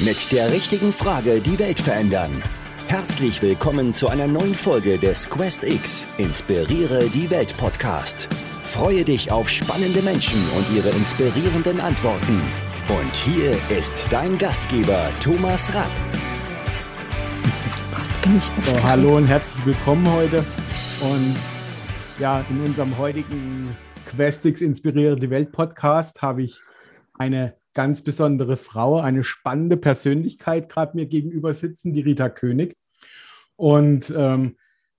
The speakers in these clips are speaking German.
Mit der richtigen Frage die Welt verändern. Herzlich willkommen zu einer neuen Folge des Quest X Inspiriere die Welt Podcast. Freue dich auf spannende Menschen und ihre inspirierenden Antworten. Und hier ist dein Gastgeber Thomas Rapp. So, hallo und herzlich willkommen heute. Und ja, in unserem heutigen Questix Inspiriere die Welt Podcast habe ich eine ganz besondere Frau, eine spannende Persönlichkeit gerade mir gegenüber sitzen, die Rita König. Und ähm,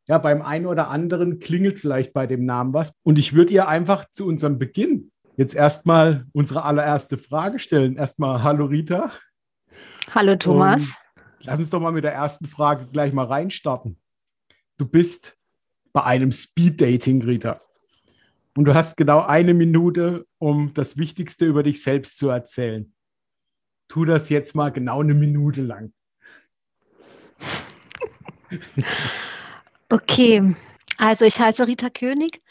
ja, beim einen oder anderen klingelt vielleicht bei dem Namen was. Und ich würde ihr einfach zu unserem Beginn jetzt erstmal unsere allererste Frage stellen. Erstmal, hallo Rita. Hallo Thomas. Und lass uns doch mal mit der ersten Frage gleich mal reinstarten. Du bist bei einem Speed Dating, Rita. Und du hast genau eine Minute, um das Wichtigste über dich selbst zu erzählen. Tu das jetzt mal genau eine Minute lang. Okay, also ich heiße Rita König,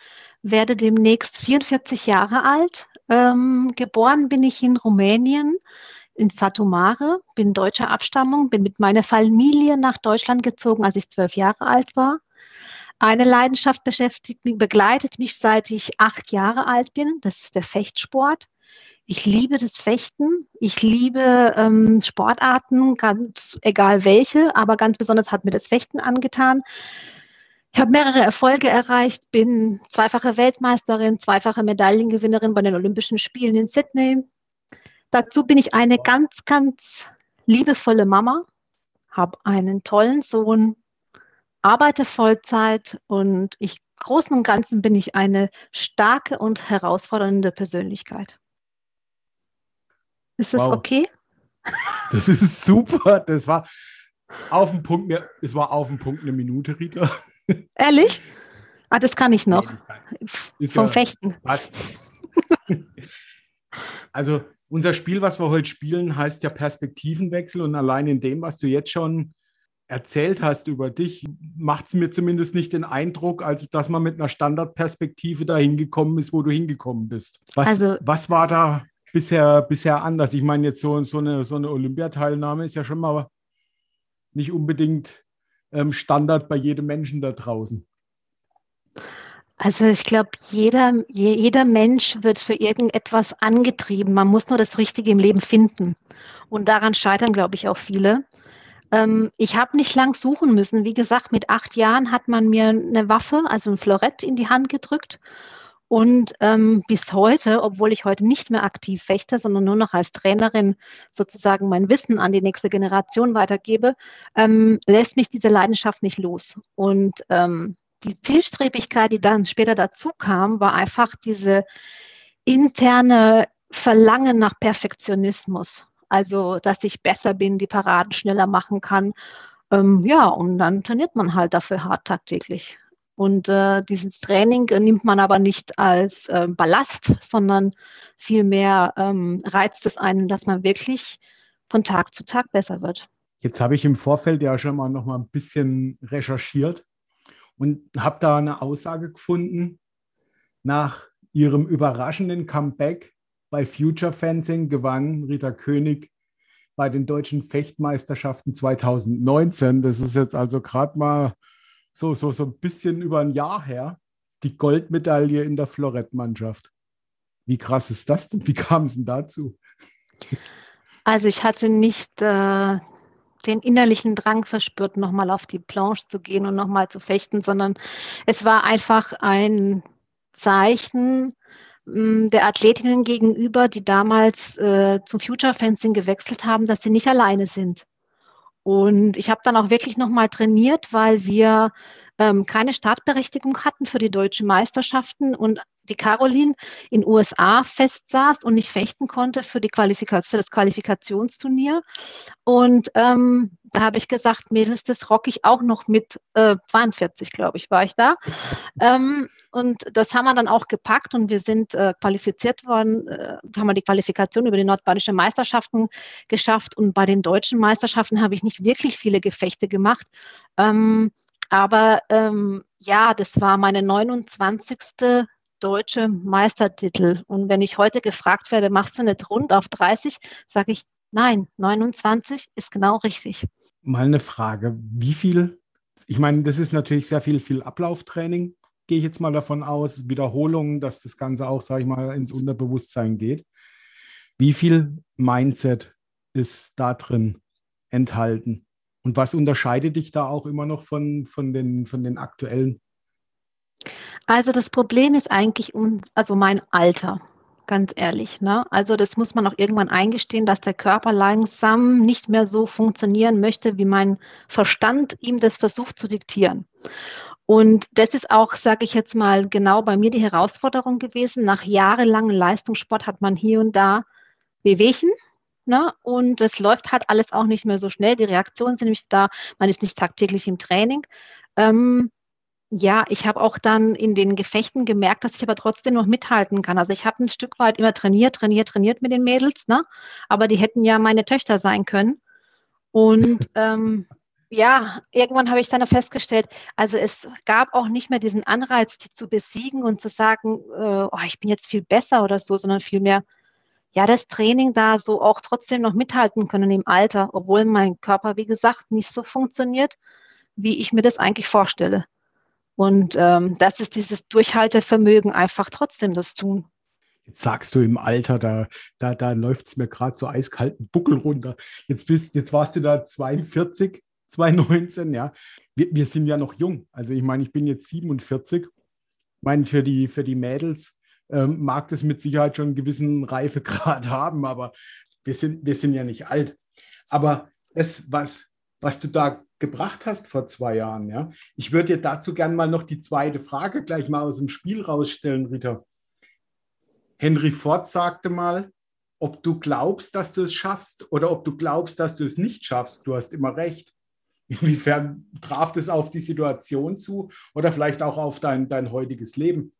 werde demnächst 44 Jahre alt. Ähm, geboren bin ich in Rumänien, in Satumare, bin deutscher Abstammung, bin mit meiner Familie nach Deutschland gezogen, als ich zwölf Jahre alt war. Eine Leidenschaft beschäftigt mich, begleitet mich seit ich acht Jahre alt bin. Das ist der Fechtsport. Ich liebe das Fechten. Ich liebe ähm, Sportarten, ganz egal welche, aber ganz besonders hat mir das Fechten angetan. Ich habe mehrere Erfolge erreicht, bin zweifache Weltmeisterin, zweifache Medaillengewinnerin bei den Olympischen Spielen in Sydney. Dazu bin ich eine ganz, ganz liebevolle Mama, habe einen tollen Sohn, arbeite Vollzeit und ich großen und ganzen bin ich eine starke und herausfordernde Persönlichkeit. Ist das wow. okay? Das ist super. Das war auf den Punkt, es war auf den Punkt eine Minute, Rita. Ehrlich? Ah, das kann ich noch. Ist Vom ja, Fechten. Was? also, unser Spiel, was wir heute spielen, heißt ja Perspektivenwechsel und allein in dem, was du jetzt schon erzählt hast über dich, macht es mir zumindest nicht den Eindruck, als dass man mit einer Standardperspektive da hingekommen ist, wo du hingekommen bist. Was, also, was war da bisher, bisher anders? Ich meine, jetzt so, so eine, so eine Olympiateilnahme ist ja schon mal nicht unbedingt ähm, Standard bei jedem Menschen da draußen. Also ich glaube, jeder, jeder Mensch wird für irgendetwas angetrieben. Man muss nur das Richtige im Leben finden. Und daran scheitern, glaube ich, auch viele. Ähm, ich habe nicht lang suchen müssen. Wie gesagt, mit acht Jahren hat man mir eine Waffe, also ein Florett in die Hand gedrückt. Und ähm, bis heute, obwohl ich heute nicht mehr aktiv fechte, sondern nur noch als Trainerin sozusagen mein Wissen an die nächste Generation weitergebe, ähm, lässt mich diese Leidenschaft nicht los. Und ähm, die Zielstrebigkeit, die dann später dazu kam, war einfach diese interne Verlangen nach Perfektionismus. Also, dass ich besser bin, die Paraden schneller machen kann. Ähm, ja, und dann trainiert man halt dafür hart tagtäglich. Und äh, dieses Training äh, nimmt man aber nicht als äh, Ballast, sondern vielmehr ähm, reizt es einen, dass man wirklich von Tag zu Tag besser wird. Jetzt habe ich im Vorfeld ja schon mal noch mal ein bisschen recherchiert und habe da eine Aussage gefunden. Nach ihrem überraschenden Comeback bei Future Fencing gewann Rita König bei den deutschen Fechtmeisterschaften 2019. Das ist jetzt also gerade mal so, so, so ein bisschen über ein Jahr her. Die Goldmedaille in der Florettmannschaft. Wie krass ist das denn? Wie kam es denn dazu? Also ich hatte nicht äh, den innerlichen Drang verspürt, nochmal auf die Planche zu gehen und nochmal zu fechten, sondern es war einfach ein Zeichen der Athletinnen gegenüber, die damals äh, zum Future Fencing gewechselt haben, dass sie nicht alleine sind. Und ich habe dann auch wirklich nochmal trainiert, weil wir ähm, keine Startberechtigung hatten für die deutschen Meisterschaften und die Caroline in USA festsaß und nicht fechten konnte für, die Qualifikation, für das Qualifikationsturnier. Und ähm, da habe ich gesagt, Mädels, das rock ich auch noch mit äh, 42, glaube ich, war ich da. Ähm, und das haben wir dann auch gepackt und wir sind äh, qualifiziert worden, äh, haben wir die Qualifikation über die nordbadische Meisterschaften geschafft. Und bei den deutschen Meisterschaften habe ich nicht wirklich viele Gefechte gemacht. Ähm, aber ähm, ja, das war meine 29 deutsche Meistertitel. Und wenn ich heute gefragt werde, machst du nicht rund auf 30, sage ich, nein, 29 ist genau richtig. Mal eine Frage, wie viel, ich meine, das ist natürlich sehr viel, viel Ablauftraining, gehe ich jetzt mal davon aus, Wiederholungen, dass das Ganze auch, sage ich mal, ins Unterbewusstsein geht. Wie viel Mindset ist da drin enthalten? Und was unterscheidet dich da auch immer noch von, von, den, von den aktuellen? Also das Problem ist eigentlich also mein Alter, ganz ehrlich. Ne? Also das muss man auch irgendwann eingestehen, dass der Körper langsam nicht mehr so funktionieren möchte, wie mein Verstand ihm das versucht zu diktieren. Und das ist auch, sage ich jetzt mal, genau bei mir die Herausforderung gewesen. Nach jahrelangem Leistungssport hat man hier und da Wehwehchen. Ne? Und es läuft halt alles auch nicht mehr so schnell. Die Reaktionen sind nämlich da. Man ist nicht tagtäglich im Training. Ähm, ja, ich habe auch dann in den Gefechten gemerkt, dass ich aber trotzdem noch mithalten kann. Also ich habe ein Stück weit immer trainiert, trainiert, trainiert mit den Mädels, ne? aber die hätten ja meine Töchter sein können. Und ähm, ja, irgendwann habe ich dann festgestellt, also es gab auch nicht mehr diesen Anreiz, die zu besiegen und zu sagen, äh, oh, ich bin jetzt viel besser oder so, sondern vielmehr, ja, das Training da so auch trotzdem noch mithalten können im Alter, obwohl mein Körper, wie gesagt, nicht so funktioniert, wie ich mir das eigentlich vorstelle. Und ähm, das ist dieses Durchhaltevermögen, einfach trotzdem das tun. Jetzt sagst du im Alter, da, da, da läuft es mir gerade so eiskalten Buckel runter. Jetzt, bist, jetzt warst du da 42, 2019, ja. Wir, wir sind ja noch jung. Also ich meine, ich bin jetzt 47. Ich meine, für die, für die Mädels ähm, mag das mit Sicherheit schon einen gewissen Reifegrad haben, aber wir sind, wir sind ja nicht alt. Aber das, was, was du da gebracht hast vor zwei Jahren, ja, ich würde dir dazu gerne mal noch die zweite Frage gleich mal aus dem Spiel rausstellen, Rita. Henry Ford sagte mal, ob du glaubst, dass du es schaffst oder ob du glaubst, dass du es nicht schaffst. Du hast immer recht. Inwiefern traf das auf die Situation zu oder vielleicht auch auf dein, dein heutiges Leben?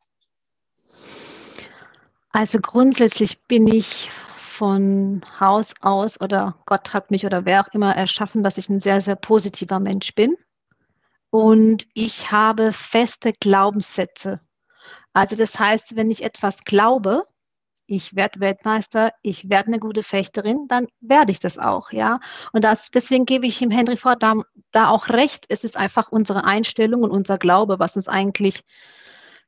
Also grundsätzlich bin ich von Haus aus oder Gott hat mich oder wer auch immer erschaffen, dass ich ein sehr, sehr positiver Mensch bin. Und ich habe feste Glaubenssätze. Also das heißt, wenn ich etwas glaube, ich werde Weltmeister, ich werde eine gute Fechterin, dann werde ich das auch, ja. Und das, deswegen gebe ich ihm Henry Ford da, da auch recht. Es ist einfach unsere Einstellung und unser Glaube, was uns eigentlich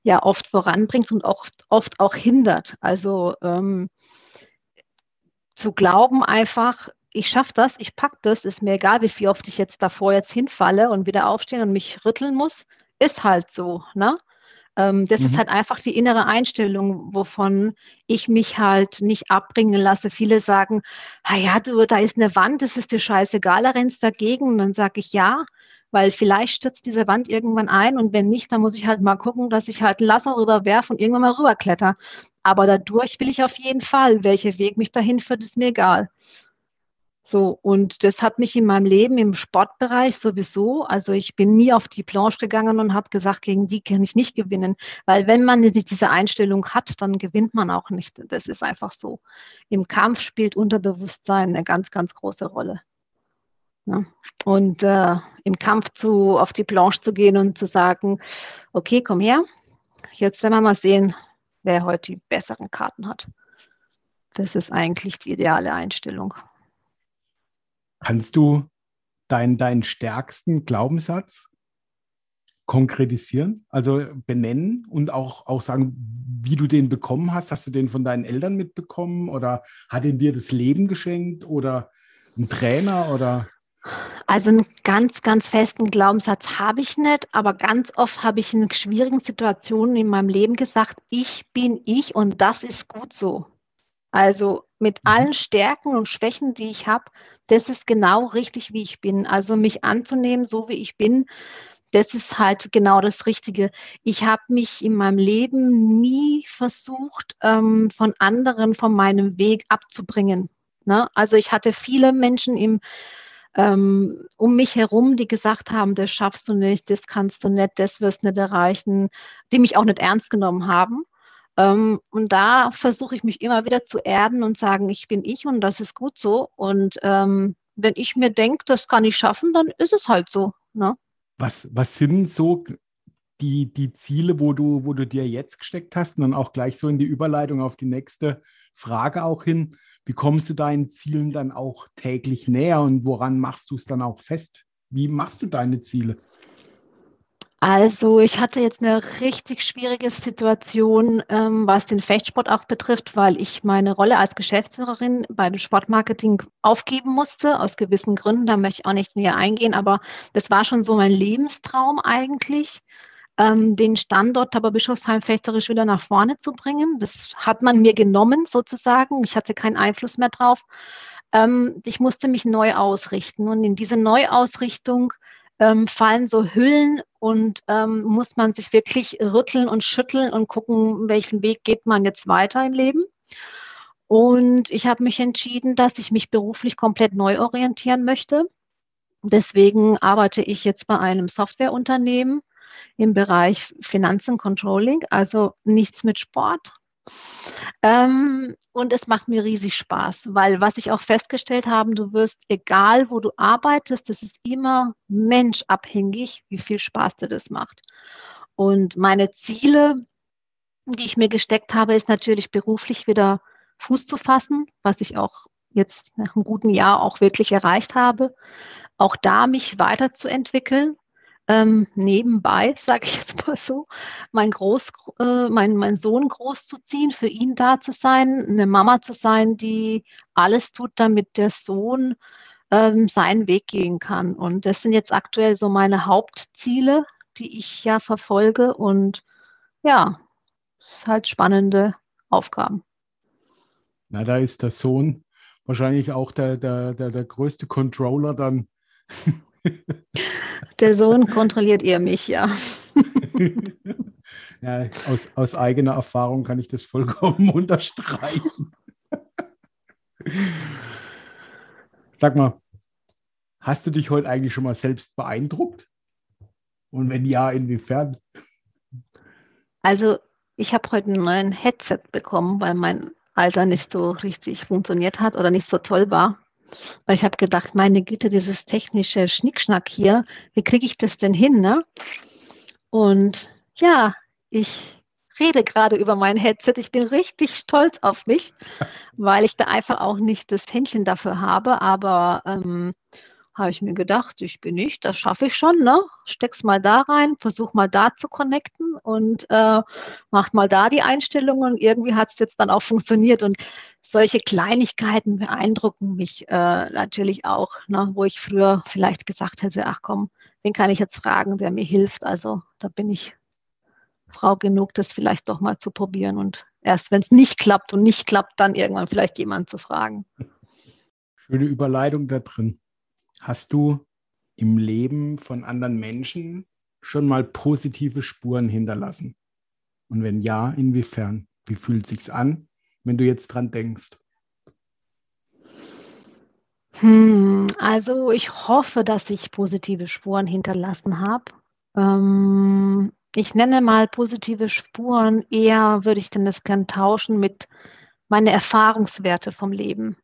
ja oft voranbringt und oft, oft auch hindert. Also ähm, zu glauben einfach, ich schaffe das, ich packe das, ist mir egal, wie viel oft ich jetzt davor jetzt hinfalle und wieder aufstehen und mich rütteln muss, ist halt so. Ne? Ähm, das mhm. ist halt einfach die innere Einstellung, wovon ich mich halt nicht abbringen lasse. Viele sagen, ah ja, du, da ist eine Wand, das ist dir scheißegal, da rennst dagegen. Und dann sage ich ja, weil vielleicht stürzt diese Wand irgendwann ein und wenn nicht, dann muss ich halt mal gucken, dass ich halt ein Lasso rüberwerfe und irgendwann mal rüberkletter. Aber dadurch will ich auf jeden Fall. Welcher Weg mich dahin führt, ist mir egal. So, und das hat mich in meinem Leben im Sportbereich sowieso, also ich bin nie auf die Planche gegangen und habe gesagt, gegen die kann ich nicht gewinnen. Weil wenn man nicht diese Einstellung hat, dann gewinnt man auch nicht. Das ist einfach so. Im Kampf spielt Unterbewusstsein eine ganz, ganz große Rolle. Ja. Und äh, im Kampf zu, auf die Planche zu gehen und zu sagen, okay, komm her, jetzt werden wir mal sehen, wer heute die besseren Karten hat. Das ist eigentlich die ideale Einstellung. Kannst du deinen, deinen stärksten Glaubenssatz konkretisieren, also benennen und auch, auch sagen, wie du den bekommen hast? Hast du den von deinen Eltern mitbekommen oder hat ihn dir das Leben geschenkt oder ein Trainer oder? Also einen ganz, ganz festen Glaubenssatz habe ich nicht, aber ganz oft habe ich in schwierigen Situationen in meinem Leben gesagt, ich bin ich und das ist gut so. Also mit mhm. allen Stärken und Schwächen, die ich habe, das ist genau richtig, wie ich bin. Also mich anzunehmen, so wie ich bin, das ist halt genau das Richtige. Ich habe mich in meinem Leben nie versucht, ähm, von anderen von meinem Weg abzubringen. Ne? Also ich hatte viele Menschen im, ähm, um mich herum, die gesagt haben, das schaffst du nicht, das kannst du nicht, das wirst du nicht erreichen, die mich auch nicht ernst genommen haben. Ähm, und da versuche ich mich immer wieder zu erden und sagen, ich bin ich und das ist gut so. Und ähm, wenn ich mir denke, das kann ich schaffen, dann ist es halt so. Ne? Was, was sind so die, die Ziele, wo du, wo du dir jetzt gesteckt hast und dann auch gleich so in die Überleitung auf die nächste Frage auch hin. Wie kommst du deinen Zielen dann auch täglich näher und woran machst du es dann auch fest? Wie machst du deine Ziele? Also ich hatte jetzt eine richtig schwierige Situation, ähm, was den Fechtsport auch betrifft, weil ich meine Rolle als Geschäftsführerin bei dem Sportmarketing aufgeben musste, aus gewissen Gründen. Da möchte ich auch nicht näher eingehen, aber das war schon so mein Lebenstraum eigentlich, ähm, den Standort aber Bischofsheim fechterisch wieder nach vorne zu bringen. Das hat man mir genommen sozusagen. Ich hatte keinen Einfluss mehr drauf. Ähm, ich musste mich neu ausrichten und in diese Neuausrichtung ähm, fallen so Hüllen und ähm, muss man sich wirklich rütteln und schütteln und gucken, welchen Weg geht man jetzt weiter im Leben. Und ich habe mich entschieden, dass ich mich beruflich komplett neu orientieren möchte. Deswegen arbeite ich jetzt bei einem Softwareunternehmen im Bereich Finanzen Controlling, also nichts mit Sport, ähm, und es macht mir riesig Spaß, weil was ich auch festgestellt habe, du wirst, egal wo du arbeitest, das ist immer menschabhängig, wie viel Spaß dir das macht. Und meine Ziele, die ich mir gesteckt habe, ist natürlich beruflich wieder Fuß zu fassen, was ich auch jetzt nach einem guten Jahr auch wirklich erreicht habe. Auch da mich weiterzuentwickeln ähm, nebenbei, sage ich jetzt mal so, mein, Groß, äh, mein, mein Sohn großzuziehen, für ihn da zu sein, eine Mama zu sein, die alles tut, damit der Sohn ähm, seinen Weg gehen kann. Und das sind jetzt aktuell so meine Hauptziele, die ich ja verfolge. Und ja, es ist halt spannende Aufgaben. Na, da ist der Sohn wahrscheinlich auch der, der, der, der größte Controller dann. Der Sohn kontrolliert eher mich, ja. ja aus, aus eigener Erfahrung kann ich das vollkommen unterstreichen. Sag mal, hast du dich heute eigentlich schon mal selbst beeindruckt? Und wenn ja, inwiefern? Also, ich habe heute einen neuen Headset bekommen, weil mein Alter nicht so richtig funktioniert hat oder nicht so toll war. Weil ich habe gedacht, meine Güte, dieses technische Schnickschnack hier, wie kriege ich das denn hin? Ne? Und ja, ich rede gerade über mein Headset. Ich bin richtig stolz auf mich, weil ich da einfach auch nicht das Händchen dafür habe. Aber ähm, habe ich mir gedacht, ich bin nicht, das schaffe ich schon, ne? Steck's mal da rein, versuch mal da zu connecten und äh, mach mal da die Einstellungen. Irgendwie hat es jetzt dann auch funktioniert und solche Kleinigkeiten beeindrucken mich äh, natürlich auch, ne? wo ich früher vielleicht gesagt hätte, ach komm, wen kann ich jetzt fragen, der mir hilft? Also da bin ich Frau genug, das vielleicht doch mal zu probieren und erst wenn es nicht klappt und nicht klappt, dann irgendwann vielleicht jemanden zu fragen. Schöne Überleitung da drin. Hast du im Leben von anderen Menschen schon mal positive Spuren hinterlassen? Und wenn ja, inwiefern? Wie fühlt es sich an, wenn du jetzt dran denkst? Hm, also ich hoffe, dass ich positive Spuren hinterlassen habe. Ähm, ich nenne mal positive Spuren, eher würde ich denn das gern tauschen mit meinen Erfahrungswerte vom Leben.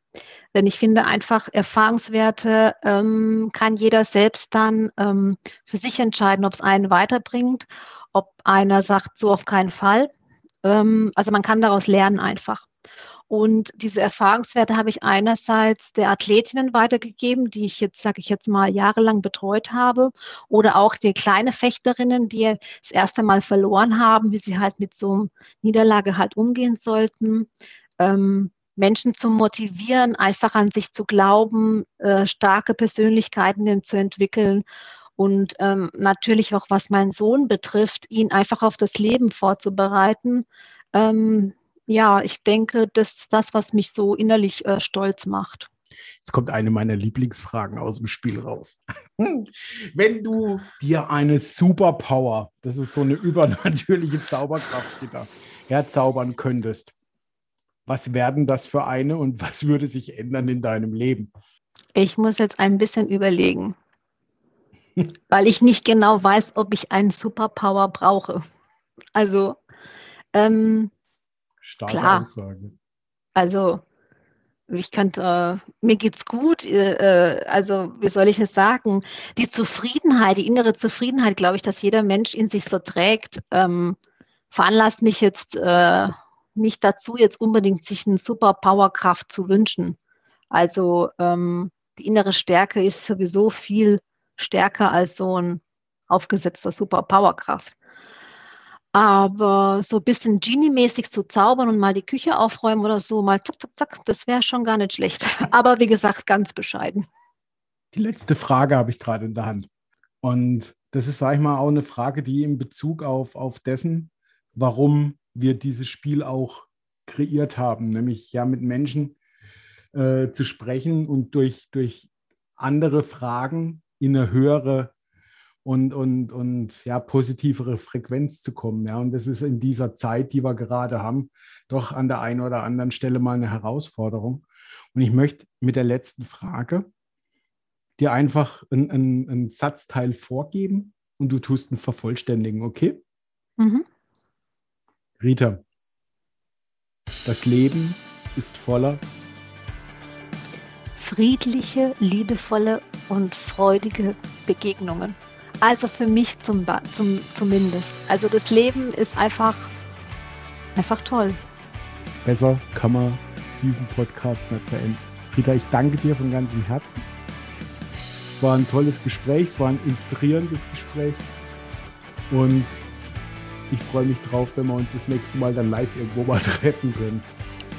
Denn ich finde einfach, Erfahrungswerte ähm, kann jeder selbst dann ähm, für sich entscheiden, ob es einen weiterbringt, ob einer sagt, so auf keinen Fall. Ähm, also man kann daraus lernen einfach. Und diese Erfahrungswerte habe ich einerseits der Athletinnen weitergegeben, die ich jetzt, sage ich jetzt mal, jahrelang betreut habe, oder auch die kleine Fechterinnen, die das erste Mal verloren haben, wie sie halt mit so einer Niederlage halt umgehen sollten. Ähm, Menschen zu motivieren, einfach an sich zu glauben, äh, starke Persönlichkeiten zu entwickeln und ähm, natürlich auch was meinen Sohn betrifft, ihn einfach auf das Leben vorzubereiten. Ähm, ja, ich denke, das ist das, was mich so innerlich äh, stolz macht. Jetzt kommt eine meiner Lieblingsfragen aus dem Spiel raus. Wenn du dir eine Superpower, das ist so eine übernatürliche Zauberkraft, wieder, herzaubern könntest, was werden das für eine und was würde sich ändern in deinem Leben? Ich muss jetzt ein bisschen überlegen, weil ich nicht genau weiß, ob ich einen Superpower brauche. Also, ähm, Starke klar. Aussage. Also, ich könnte, äh, mir geht's gut, äh, äh, also wie soll ich es sagen? Die Zufriedenheit, die innere Zufriedenheit, glaube ich, dass jeder Mensch in sich so trägt, ähm, veranlasst mich jetzt, äh, nicht dazu, jetzt unbedingt sich eine Superpowerkraft zu wünschen. Also ähm, die innere Stärke ist sowieso viel stärker als so ein aufgesetzter Superpowerkraft. Aber so ein bisschen Genie-mäßig zu zaubern und mal die Küche aufräumen oder so, mal zack, zack, zack, das wäre schon gar nicht schlecht. Aber wie gesagt, ganz bescheiden. Die letzte Frage habe ich gerade in der Hand. Und das ist, sage ich mal, auch eine Frage, die in Bezug auf, auf dessen, warum wir dieses Spiel auch kreiert haben, nämlich ja mit Menschen äh, zu sprechen und durch, durch andere Fragen in eine höhere und, und, und ja, positivere Frequenz zu kommen. Ja. Und das ist in dieser Zeit, die wir gerade haben, doch an der einen oder anderen Stelle mal eine Herausforderung. Und ich möchte mit der letzten Frage dir einfach einen Satzteil vorgeben und du tust ihn vervollständigen, okay? Mhm. Rita, das Leben ist voller friedliche, liebevolle und freudige Begegnungen. Also für mich zum, zum, zumindest. Also das Leben ist einfach, einfach toll. Besser kann man diesen Podcast nicht beenden. Rita, ich danke dir von ganzem Herzen. Es war ein tolles Gespräch, es war ein inspirierendes Gespräch. Und ich freue mich drauf, wenn wir uns das nächste Mal dann live irgendwo mal treffen können.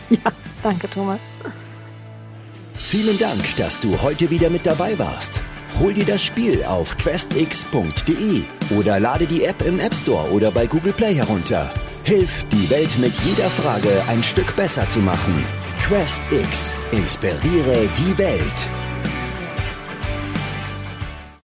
Ja, danke, Thomas. Vielen Dank, dass du heute wieder mit dabei warst. Hol dir das Spiel auf questx.de oder lade die App im App Store oder bei Google Play herunter. Hilf, die Welt mit jeder Frage ein Stück besser zu machen. Quest X. Inspiriere die Welt.